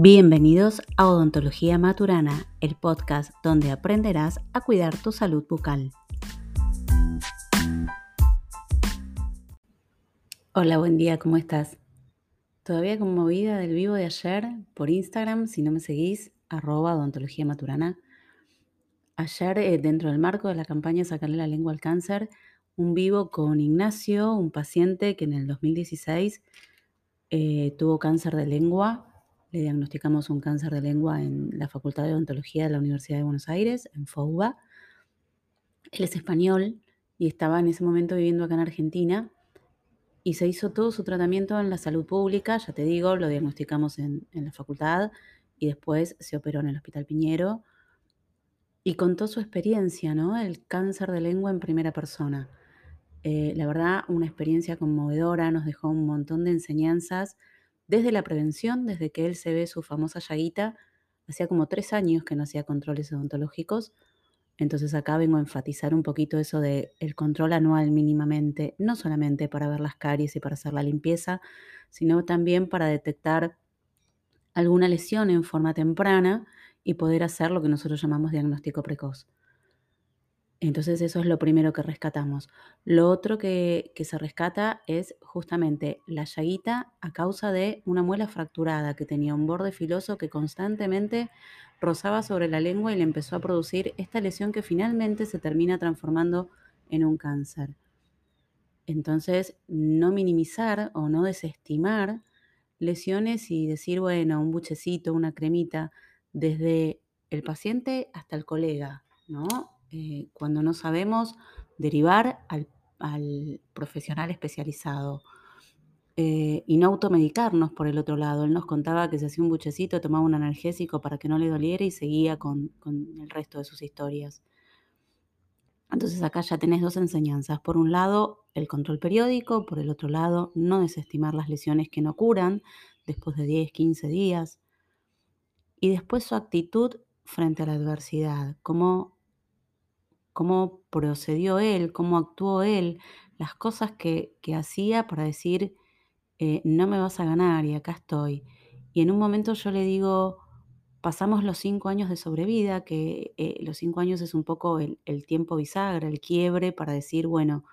Bienvenidos a Odontología Maturana, el podcast donde aprenderás a cuidar tu salud bucal. Hola, buen día, ¿cómo estás? Todavía conmovida del vivo de ayer por Instagram, si no me seguís, arroba odontología maturana. Ayer, eh, dentro del marco de la campaña Sacarle la lengua al cáncer, un vivo con Ignacio, un paciente que en el 2016 eh, tuvo cáncer de lengua le diagnosticamos un cáncer de lengua en la Facultad de Odontología de la Universidad de Buenos Aires, en FOUBA. Él es español y estaba en ese momento viviendo acá en Argentina y se hizo todo su tratamiento en la salud pública, ya te digo, lo diagnosticamos en, la facultad y después se operó en el Hospital Piñero y contó su experiencia, ¿no? El cáncer de lengua en primera persona. Eh, la verdad, una experiencia conmovedora, nos dejó un montón de enseñanzas desde la prevención, desde que él se ve su famosa llaguita, hacía como tres años que no hacía controles odontológicos. Entonces acá vengo a enfatizar un poquito eso de el control anual mínimamente, no solamente para ver las caries y para hacer la limpieza, sino también para detectar alguna lesión en forma temprana y poder hacer lo que nosotros llamamos diagnóstico precoz. Entonces eso es lo primero que rescatamos. Lo otro que, se rescata es justamente la llaguita a causa de una muela fracturada que tenía un borde filoso que constantemente rozaba sobre la lengua y le empezó a producir esta lesión que finalmente se termina transformando en un cáncer. Entonces, no minimizar o no desestimar lesiones y decir, bueno, un buchecito, una cremita, desde el paciente hasta el colega, ¿no? Eh, cuando no sabemos derivar al, profesional especializado eh, y no automedicarnos por el otro lado. Él nos contaba que se hacía un buchecito, tomaba un analgésico para que no le doliera y seguía con, con el resto de sus historias. Entonces acá ya tenés dos enseñanzas. Por un lado, el control periódico, por el otro lado, no desestimar las lesiones que no curan después de 10, 15 días. Y después su actitud frente a la adversidad, cómo cómo procedió él, cómo actuó él, las cosas que, hacía para decir, eh, no me vas a ganar y acá estoy. Y en un momento yo le digo, pasamos los cinco años de sobrevida, que eh, los cinco años es un poco el, el, tiempo bisagra, el quiebre para decir, bueno,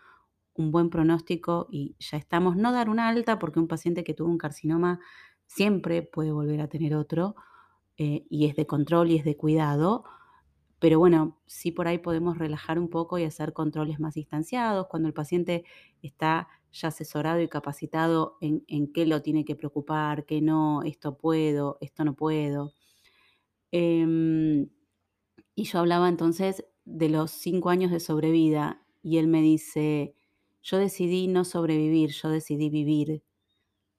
un buen pronóstico y ya estamos, no dar una alta, porque un paciente que tuvo un carcinoma siempre puede volver a tener otro, eh, y es de control y es de cuidado, pero bueno, sí por ahí podemos relajar un poco y hacer controles más distanciados cuando el paciente está ya asesorado y capacitado en, qué lo tiene que preocupar, qué no, esto puedo, esto no puedo. Em, y yo hablaba entonces de los cinco años de sobrevida y él me dice, yo decidí no sobrevivir, yo decidí vivir.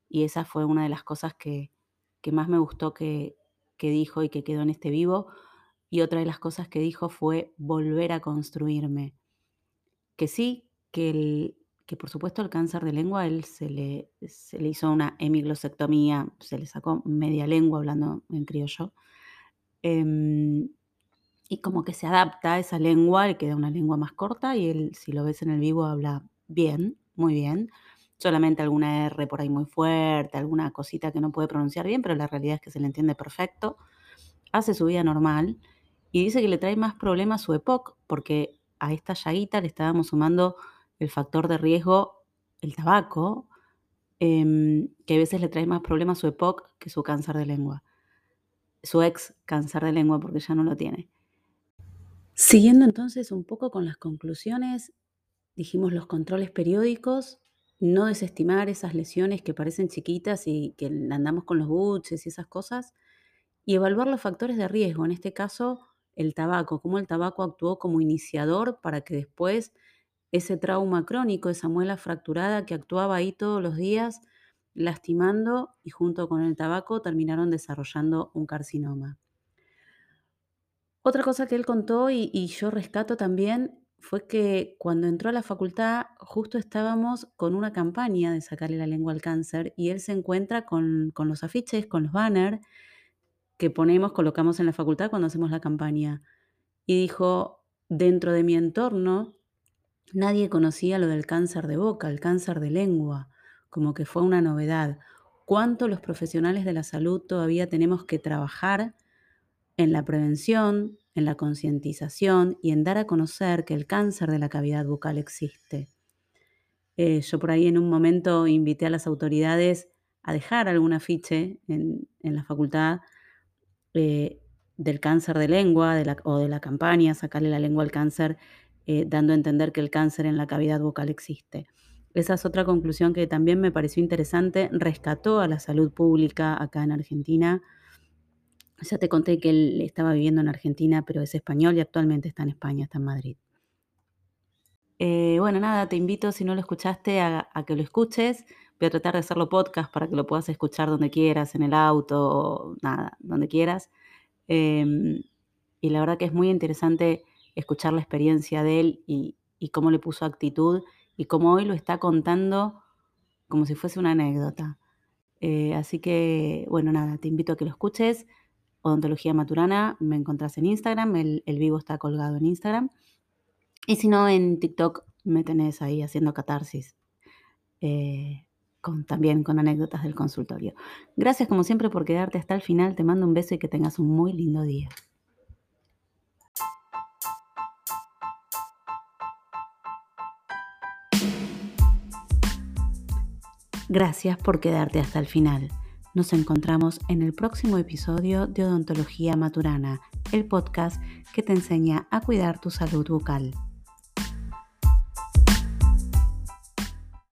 Y esa fue una de las cosas que, más me gustó que, que dijo y que quedó en este vivo, y otra de las cosas que dijo fue volver a construirme. Que sí, que, el, que por supuesto el cáncer de lengua, él se le, se le hizo una hemiglosectomía, se le sacó media lengua hablando en criollo. Em, y como que se adapta a esa lengua, le queda una lengua más corta y él, si lo ves en el vivo, habla bien, muy bien. Solamente alguna R por ahí muy fuerte, alguna cosita que no puede pronunciar bien, pero la realidad es que se le entiende perfecto. Hace su vida normal y dice que le trae más problemas su EPOC, porque a esta llaguita le estábamos sumando el factor de riesgo, el tabaco, em, que a veces le trae más problemas su EPOC que su cáncer de lengua. Su ex cáncer de lengua, porque ya no lo tiene. Siguiendo entonces un poco con las conclusiones, dijimos los controles periódicos, no desestimar esas lesiones que parecen chiquitas y que andamos con los buches y esas cosas, y evaluar los factores de riesgo, en este caso el tabaco, cómo el tabaco actuó como iniciador para que después ese trauma crónico, esa muela fracturada que actuaba ahí todos los días, lastimando y junto con el tabaco terminaron desarrollando un carcinoma. Otra cosa que él contó y, yo rescato también fue que cuando entró a la facultad justo estábamos con una campaña de sacarle la lengua al cáncer y él se encuentra con, con los afiches, con los banners que ponemos, colocamos en la facultad cuando hacemos la campaña. Y dijo, dentro de mi entorno, nadie conocía lo del cáncer de boca, el cáncer de lengua, como que fue una novedad. cuánto los profesionales de la salud todavía tenemos que trabajar en la prevención, en la concientización y en dar a conocer que el cáncer de la cavidad bucal existe. Eh, yo por ahí en un momento invité a las autoridades a dejar algún afiche en, la facultad eh, del cáncer de lengua o de la campaña, sacarle la lengua al cáncer, eh, dando a entender que el cáncer en la cavidad bucal existe. Esa es otra conclusión que también me pareció interesante, rescató a la salud pública acá en Argentina. Ya te conté que él estaba viviendo en Argentina, pero es español y actualmente está en España, está en Madrid. Eh, bueno, nada, te invito, si no lo escuchaste, a, que lo escuches. Voy a tratar de hacerlo podcast para que lo puedas escuchar donde quieras, en el auto, nada, donde quieras. Em, y la verdad que es muy interesante escuchar la experiencia de él y, cómo le puso actitud y cómo hoy lo está contando como si fuese una anécdota. Eh, así que, bueno, nada, te invito a que lo escuches. Odontología Maturana, me encontrás en Instagram, el, vivo está colgado en Instagram. Y si no, en TikTok me tenés ahí haciendo catarsis. Eh, también con anécdotas del consultorio. Gracias como siempre por quedarte hasta el final. Te mando un beso y que tengas un muy lindo día. Gracias por quedarte hasta el final. Nos encontramos en el próximo episodio de Odontología Maturana, el podcast que te enseña a cuidar tu salud bucal.